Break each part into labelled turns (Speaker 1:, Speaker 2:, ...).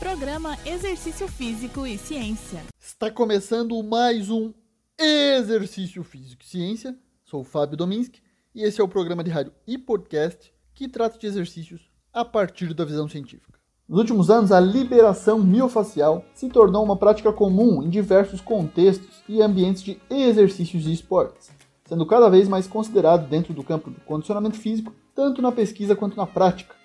Speaker 1: Programa Exercício Físico e Ciência.
Speaker 2: Está começando mais um Exercício Físico e Ciência. Sou o Fábio Dominski e esse é o programa de rádio e podcast que trata de exercícios a partir da visão científica. Nos últimos anos, a liberação miofacial se tornou uma prática comum em diversos contextos e ambientes de exercícios e esportes, sendo cada vez mais considerado dentro do campo do condicionamento físico, tanto na pesquisa quanto na prática.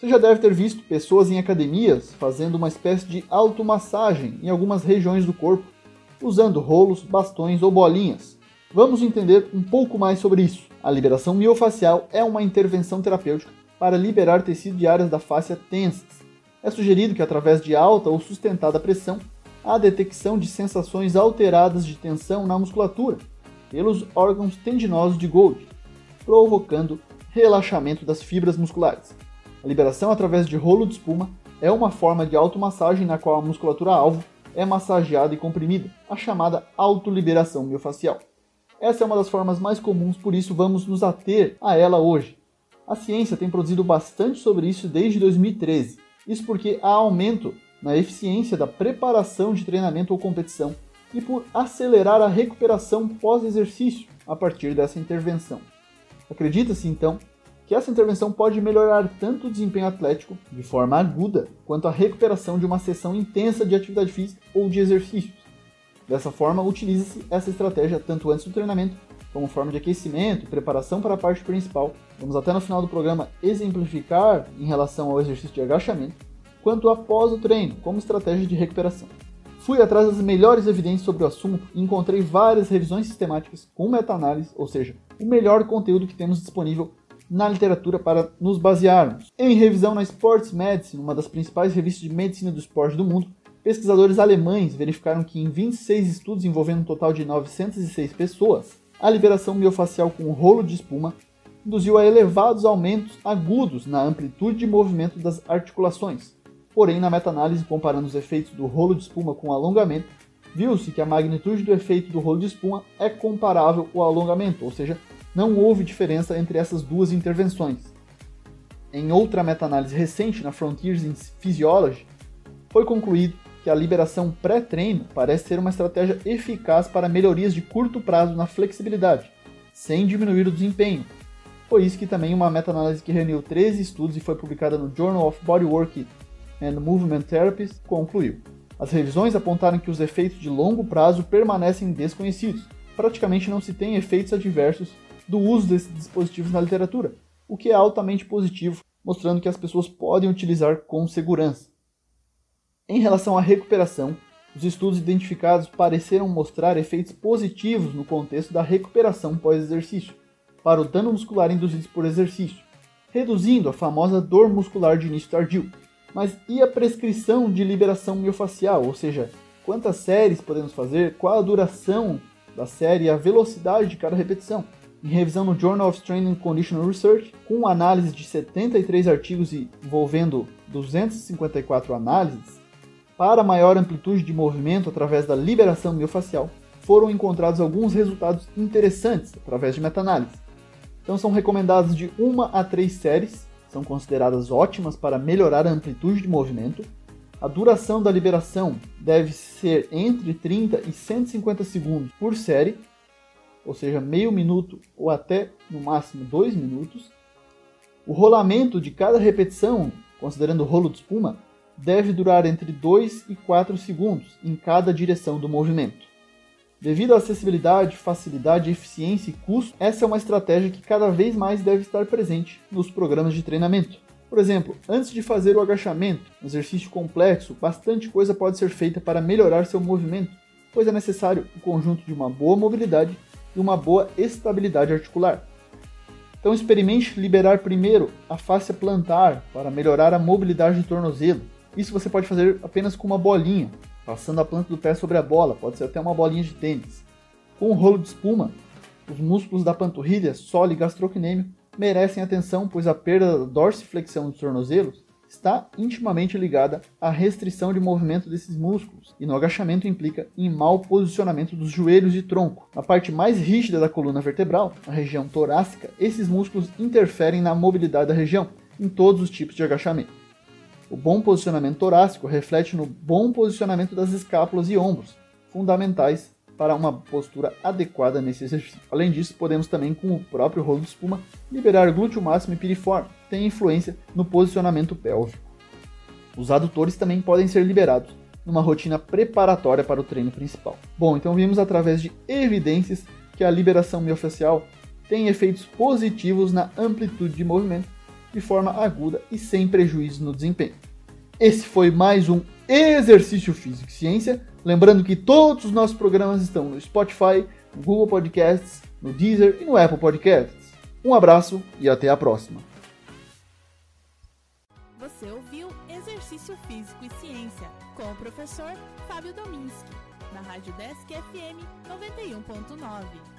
Speaker 2: Você já deve ter visto pessoas em academias fazendo uma espécie de automassagem em algumas regiões do corpo, usando rolos, bastões ou bolinhas. Vamos entender um pouco mais sobre isso. A liberação miofacial é uma intervenção terapêutica para liberar tecido de áreas da face tensas é sugerido que, através de alta ou sustentada pressão, há detecção de sensações alteradas de tensão na musculatura pelos órgãos tendinosos de Golgi, provocando relaxamento das fibras musculares. A liberação através de rolo de espuma é uma forma de automassagem na qual a musculatura alvo é massageada e comprimida, a chamada autoliberação miofacial. Essa é uma das formas mais comuns, por isso vamos nos ater a ela hoje. A ciência tem produzido bastante sobre isso desde 2013 isso porque há aumento na eficiência da preparação de treinamento ou competição e por acelerar a recuperação pós-exercício a partir dessa intervenção. Acredita-se então que essa intervenção pode melhorar tanto o desempenho atlético de forma aguda quanto a recuperação de uma sessão intensa de atividade física ou de exercícios. Dessa forma, utiliza-se essa estratégia tanto antes do treinamento como forma de aquecimento, preparação para a parte principal. Vamos até no final do programa exemplificar em relação ao exercício de agachamento, quanto após o treino, como estratégia de recuperação. Fui atrás das melhores evidências sobre o assunto e encontrei várias revisões sistemáticas com meta-análise, ou seja, o melhor conteúdo que temos disponível na literatura para nos basearmos. Em revisão na Sports Medicine, uma das principais revistas de medicina do esporte do mundo, pesquisadores alemães verificaram que em 26 estudos envolvendo um total de 906 pessoas, a liberação miofacial com rolo de espuma induziu a elevados aumentos agudos na amplitude de movimento das articulações. Porém, na meta-análise comparando os efeitos do rolo de espuma com o alongamento, viu-se que a magnitude do efeito do rolo de espuma é comparável ao alongamento, ou seja, não houve diferença entre essas duas intervenções. Em outra meta-análise recente na Frontiers in Physiology, foi concluído que a liberação pré-treino parece ser uma estratégia eficaz para melhorias de curto prazo na flexibilidade, sem diminuir o desempenho. Foi isso que também uma meta-análise que reuniu 13 estudos e foi publicada no Journal of Bodywork and Movement Therapies concluiu. As revisões apontaram que os efeitos de longo prazo permanecem desconhecidos. Praticamente não se tem efeitos adversos do uso desses dispositivos na literatura, o que é altamente positivo, mostrando que as pessoas podem utilizar com segurança. Em relação à recuperação, os estudos identificados pareceram mostrar efeitos positivos no contexto da recuperação pós-exercício, para o dano muscular induzido por exercício, reduzindo a famosa dor muscular de início tardio. Mas e a prescrição de liberação miofacial, ou seja, quantas séries podemos fazer, qual a duração da série e a velocidade de cada repetição? Em revisão no Journal of and Conditional Research, com análise de 73 artigos envolvendo 254 análises, para maior amplitude de movimento através da liberação miofacial, foram encontrados alguns resultados interessantes através de meta-análise. Então são recomendadas de uma a três séries, são consideradas ótimas para melhorar a amplitude de movimento. A duração da liberação deve ser entre 30 e 150 segundos por série, ou seja, meio minuto ou até no máximo dois minutos. O rolamento de cada repetição, considerando o rolo de espuma, deve durar entre 2 e 4 segundos em cada direção do movimento. Devido à acessibilidade, facilidade, eficiência e custo, essa é uma estratégia que cada vez mais deve estar presente nos programas de treinamento. Por exemplo, antes de fazer o agachamento, um exercício complexo, bastante coisa pode ser feita para melhorar seu movimento, pois é necessário o conjunto de uma boa mobilidade e uma boa estabilidade articular. Então experimente liberar primeiro a face plantar para melhorar a mobilidade do tornozelo, isso você pode fazer apenas com uma bolinha, passando a planta do pé sobre a bola, pode ser até uma bolinha de tênis. Com um rolo de espuma, os músculos da panturrilha, solo e gastrocnêmio merecem atenção, pois a perda da dorsiflexão dos tornozelos está intimamente ligada à restrição de movimento desses músculos, e no agachamento implica em mau posicionamento dos joelhos e tronco. Na parte mais rígida da coluna vertebral, a região torácica, esses músculos interferem na mobilidade da região, em todos os tipos de agachamento. O bom posicionamento torácico reflete no bom posicionamento das escápulas e ombros, fundamentais para uma postura adequada nesse exercício. Além disso, podemos também, com o próprio rolo de espuma, liberar glúteo máximo e piriforme, que tem influência no posicionamento pélvico. Os adutores também podem ser liberados numa rotina preparatória para o treino principal. Bom, então vimos através de evidências que a liberação miofascial tem efeitos positivos na amplitude de movimento de forma aguda e sem prejuízo no desempenho. Esse foi mais um Exercício Físico e Ciência. Lembrando que todos os nossos programas estão no Spotify, no Google Podcasts, no Deezer e no Apple Podcasts. Um abraço e até a próxima.
Speaker 1: Você ouviu Exercício Físico e Ciência com o professor Fábio Dominski, na Rádio Desk FM 91.9.